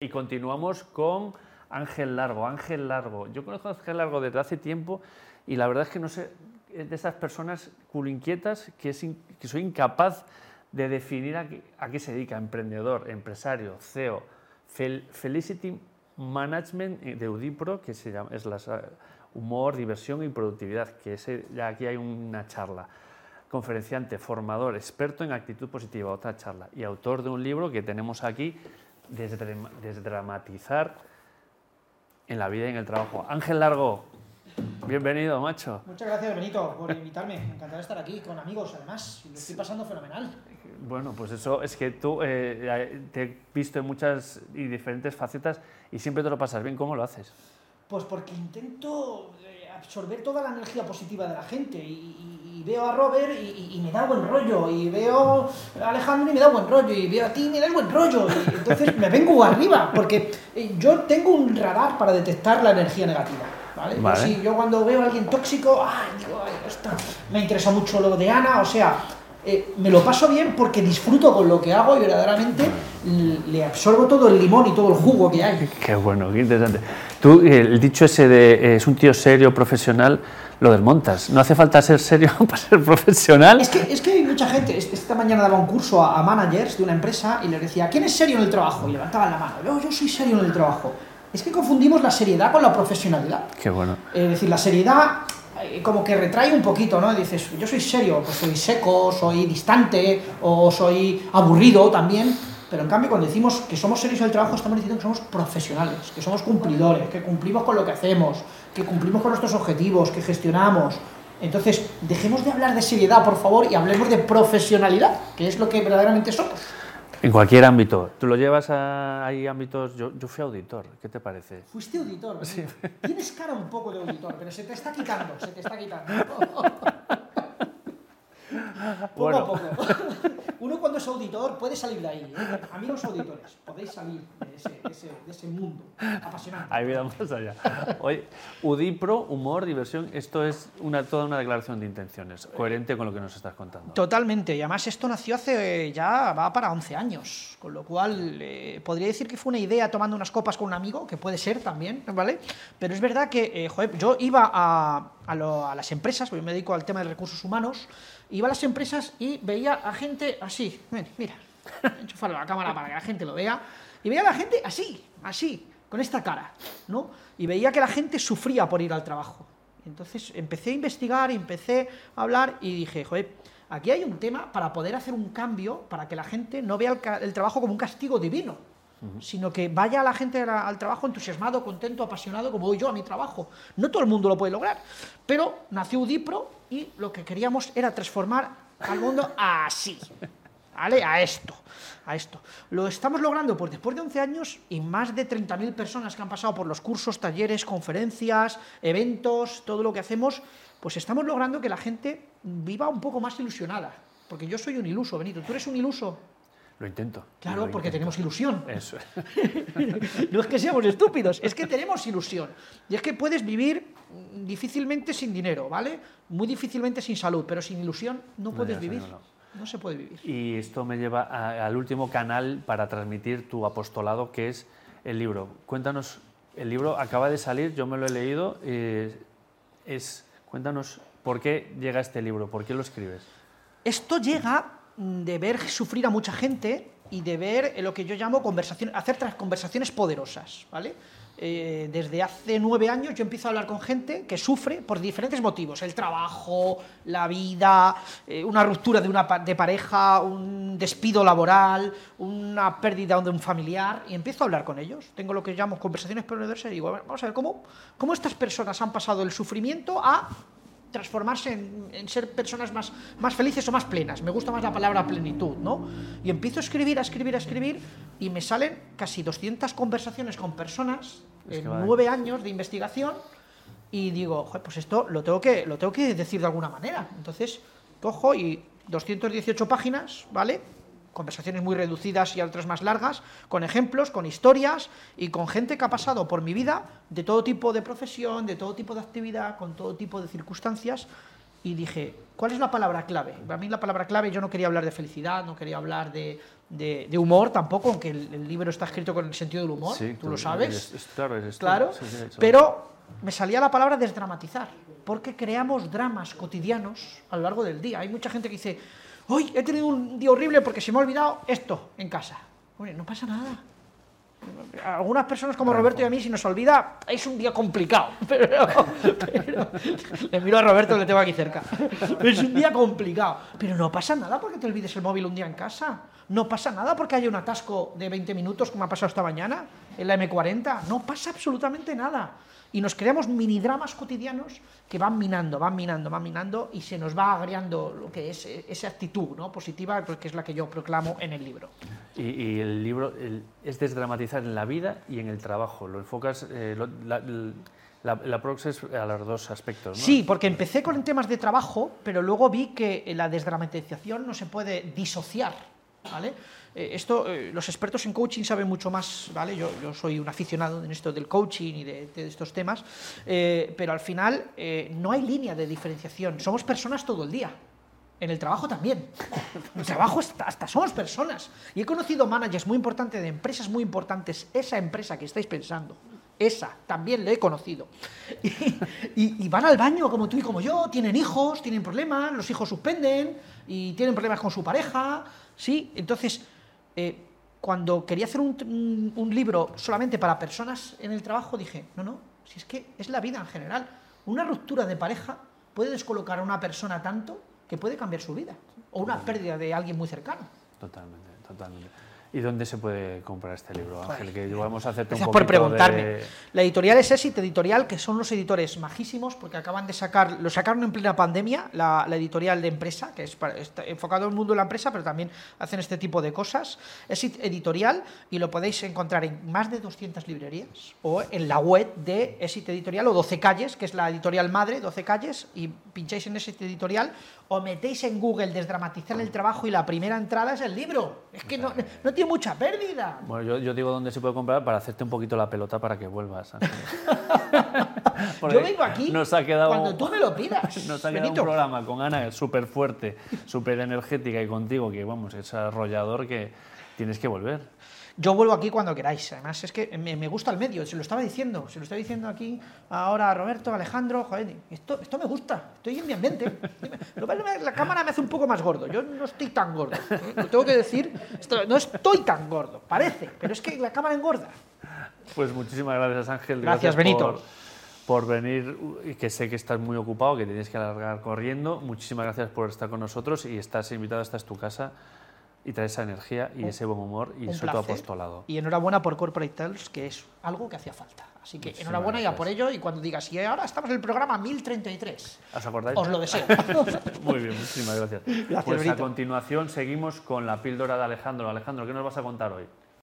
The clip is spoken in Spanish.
Y continuamos con Ángel Largo. Ángel Largo. Yo conozco a Ángel Largo desde hace tiempo y la verdad es que no sé, es de esas personas culo inquietas que, que soy incapaz de definir a qué, se dedica. Emprendedor, empresario, CEO, Felicity Management de Udipro, que se llama, es la, humor, diversión y productividad, que aquí hay una charla. Conferenciante, formador, experto en actitud positiva, otra charla. Y autor de un libro que tenemos aquí desdramatizar en la vida y en el trabajo. Ángel Largo, bienvenido, macho. Muchas gracias, Benito, por invitarme. Encantado de estar aquí con amigos, además. Lo estoy pasando fenomenal. Bueno, pues eso es que tú eh, te he visto en muchas y diferentes facetas y siempre te lo pasas bien. ¿Cómo lo haces? Pues porque intento eh, absorber toda la energía positiva de la gente y, veo a Robert y, me da buen rollo, y veo a Alejandro y me da buen rollo, y veo a ti y me da buen rollo, y entonces me vengo arriba, porque eh, yo tengo un radar para detectar la energía negativa. ¿vale? Yo, cuando veo a alguien tóxico, ay, digo, ay, me interesa mucho lo de Ana, o sea, eh, me lo paso bien porque disfruto con lo que hago y verdaderamente le absorbo todo el limón y todo el jugo que hay. Qué bueno, qué interesante. Tú, el dicho ese de es un tío serio, profesional, lo desmontas. No hace falta ser serio para ser profesional. Es que, es que hay mucha gente. Esta mañana daba un curso a, managers de una empresa y les decía, ¿quién es serio en el trabajo? Y levantaban la mano. Yo, yo soy serio en el trabajo. Es que confundimos la seriedad con la profesionalidad. Qué bueno. Es decir, la seriedad como que retrae un poquito, ¿no? Dices, yo soy serio, pues soy seco, soy distante o soy aburrido también. Pero en cambio, cuando decimos que somos serios en el trabajo, estamos diciendo que somos profesionales, que somos cumplidores, que cumplimos con lo que hacemos, que cumplimos con nuestros objetivos, que gestionamos. Entonces, dejemos de hablar de seriedad, por favor, y hablemos de profesionalidad, que es lo que verdaderamente somos. En cualquier ámbito. ¿Tú lo llevas a hay ámbitos? Yo, yo fui auditor, ¿qué te parece? Fuiste auditor. Sí. Tienes cara un poco de auditor, pero se te está quitando, se te está quitando. poco bueno. a poco. Es auditor puede salir de ahí. ¿eh? Amigos auditores, podéis salir de ese, de ese, mundo apasionante. Hay vida más allá. Oye, Udipro, humor, diversión, esto es una, toda una declaración de intenciones, coherente con lo que nos estás contando. Totalmente, y además esto nació hace ya, va para 11 años, con lo cual eh, podría decir que fue una idea tomando unas copas con un amigo, que puede ser también, ¿vale? Pero es verdad que, eh, joder, yo iba a, a, a las empresas, porque yo me dedico al tema de recursos humanos, iba a las empresas y veía a gente así, mira, enchufarlo la cámara para que la gente lo vea, y veía a la gente así, así, con esta cara, ¿no? Y veía que la gente sufría por ir al trabajo. Entonces empecé a investigar, empecé a hablar y dije, joder, aquí hay un tema para poder hacer un cambio para que la gente no vea el, trabajo como un castigo divino, sino que vaya la gente al trabajo entusiasmado, contento, apasionado, como voy yo a mi trabajo. No todo el mundo lo puede lograr, pero nació Udipro y lo que queríamos era transformar al mundo así, ¿vale? A esto, a esto. Lo estamos logrando pues después de 11 años y más de 30.000 personas que han pasado por los cursos, talleres, conferencias, eventos, todo lo que hacemos, pues estamos logrando que la gente viva un poco más ilusionada. Porque yo soy un iluso, Benito. ¿Tú eres un iluso? Lo intento. Claro, porque tenemos ilusión. Eso no es que seamos estúpidos, es que tenemos ilusión. Y es que puedes vivir difícilmente sin dinero, ¿vale? Muy difícilmente sin salud, pero sin ilusión no puedes vivir. No, se puede vivir. Y esto me lleva al último canal para transmitir tu apostolado, que es el libro. Cuéntanos, el libro acaba de salir, yo me lo he leído. Eh, es, cuéntanos por qué llega este libro, por qué lo escribes. Esto llega de ver sufrir a mucha gente y de ver lo que yo llamo conversaciones, hacer conversaciones poderosas, ¿vale? Eh, desde hace nueve años yo empiezo a hablar con gente que sufre por diferentes motivos, el trabajo, la vida, eh, una ruptura de, una, de pareja, un despido laboral, una pérdida de un familiar, y empiezo a hablar con ellos. Tengo lo que llamo conversaciones poderosas y digo, vamos a ver, ¿cómo, cómo estas personas han pasado del sufrimiento a transformarse en, ser personas más, más felices o más plenas. Me gusta más la palabra plenitud, ¿no? Y empiezo a escribir, a escribir, a escribir y me salen casi 200 conversaciones con personas en nueve años de investigación y digo, pues esto lo tengo, que, lo tengo que decir de alguna manera. Entonces cojo y 218 páginas, ¿vale? Conversaciones muy reducidas y otras más largas, con ejemplos, con historias y con gente que ha pasado por mi vida de todo tipo de profesión, de todo tipo de actividad, con todo tipo de circunstancias. Y dije, ¿cuál es la palabra clave? Para mí la palabra clave, yo no quería hablar de felicidad, no quería hablar de, de, de humor tampoco, aunque el, el libro está escrito con el sentido del humor, Sí, tú lo sabes. es- es- claro, es esto, Claro, sí, sí, eso. pero me salía la palabra desdramatizar, porque creamos dramas cotidianos a lo largo del día. Hay mucha gente que dice, hoy he tenido un día horrible porque se me ha olvidado esto en casa. Hombre, no pasa nada. A algunas personas como Roberto y a mí, si nos olvida, es un día complicado. Pero, pero- le miro a Roberto, le tengo aquí cerca. Es un día complicado. Pero no pasa nada porque te olvides el móvil un día en casa. No pasa nada porque haya un atasco de 20 minutos, como ha pasado esta mañana, en la M40. No pasa absolutamente nada. Y nos creamos mini dramas cotidianos que van minando, van minando, van minando y se nos va agriando lo que es eh, esa actitud ¿no? positiva, pues, que es la que yo proclamo en el libro. Y, y el libro el- es desdramatizar en la vida y en el trabajo. Lo enfocas, eh, lo- la, la, la prox es a los dos aspectos, ¿no? Sí, porque empecé con temas de trabajo, pero luego vi que la desdramatización no se puede disociar, Eh, esto, eh, los expertos en coaching saben mucho más, ¿vale? Yo, soy un aficionado en esto del coaching y de, estos temas, eh, pero al final no hay línea de diferenciación. Somos personas todo el día. En el trabajo también. En el trabajo hasta, hasta somos personas. Y he conocido managers muy importantes de empresas muy importantes. Esa empresa que estáis pensando, esa también le he conocido. Y, y- y van al baño como tú y como yo, tienen hijos, tienen problemas, los hijos suspenden y tienen problemas con su pareja. ¿sí? Entonces, eh, cuando quería hacer un, un- un libro solamente para personas en el trabajo, dije, no, no, si es que es la vida en general. Una ruptura de pareja puede descolocar a una persona tanto que puede cambiar su vida. O una pérdida de alguien muy cercano. Totalmente, totalmente. ¿Y dónde se puede comprar este libro, Ángel? Joder. Que vamos a hacerte un Gracias por poquito preguntarme. de- La editorial es Exit Editorial, que son los editores majísimos, porque acaban de sacar, lo sacaron en plena pandemia, la, la editorial de empresa, que es para- está enfocado en el mundo de la empresa, pero también hacen este tipo de cosas. Exit Editorial, y lo podéis encontrar en más de 200 librerías, o en la web de Exit Editorial, o 12 Calles, que es la editorial madre, 12 Calles, y pincháis en Exit Editorial, o metéis en Google desdramatizar el trabajo, y la primera entrada es el libro. Es que no, no tiene mucha pérdida. Bueno, yo, yo digo dónde se puede comprar para hacerte un poquito la pelota para que vuelvas. Yo vengo aquí nos ha quedado, cuando tú me lo pidas. Nos ha quedado Benito. un programa con Ana súper fuerte, súper energética y contigo, que vamos, es arrollador que tienes que volver. Yo vuelvo aquí cuando queráis. Además, es que me, me gusta el medio. Se lo estaba diciendo. Se lo estaba diciendo aquí ahora a Roberto, a Alejandro. Joder, esto, esto me gusta. Estoy en mi ambiente. Lo La cámara me hace un poco más gordo. Yo no estoy tan gordo. Lo tengo que decir. No estoy tan gordo. Parece. Pero es que la cámara engorda. Pues muchísimas gracias, Ángel. Gracias, Benito. Por, por venir, y que sé que estás muy ocupado, que tienes que alargar corriendo. Muchísimas gracias por estar con nosotros y estás invitado, esta es tu casa y traes esa energía y ese buen humor y tu placer. apostolado. Y enhorabuena por Corporate Tales, que es algo que hacía falta. Así que Muchísimas enhorabuena ya gracias. por ello. Y cuando digas, y ahora estamos en el programa 1033, ¿Os acordáis? os lo deseo. Muy bien, muchísimas gracias. Gracias, pues a continuación seguimos con la píldora de Alejandro. Alejandro, ¿qué nos vas a contar hoy?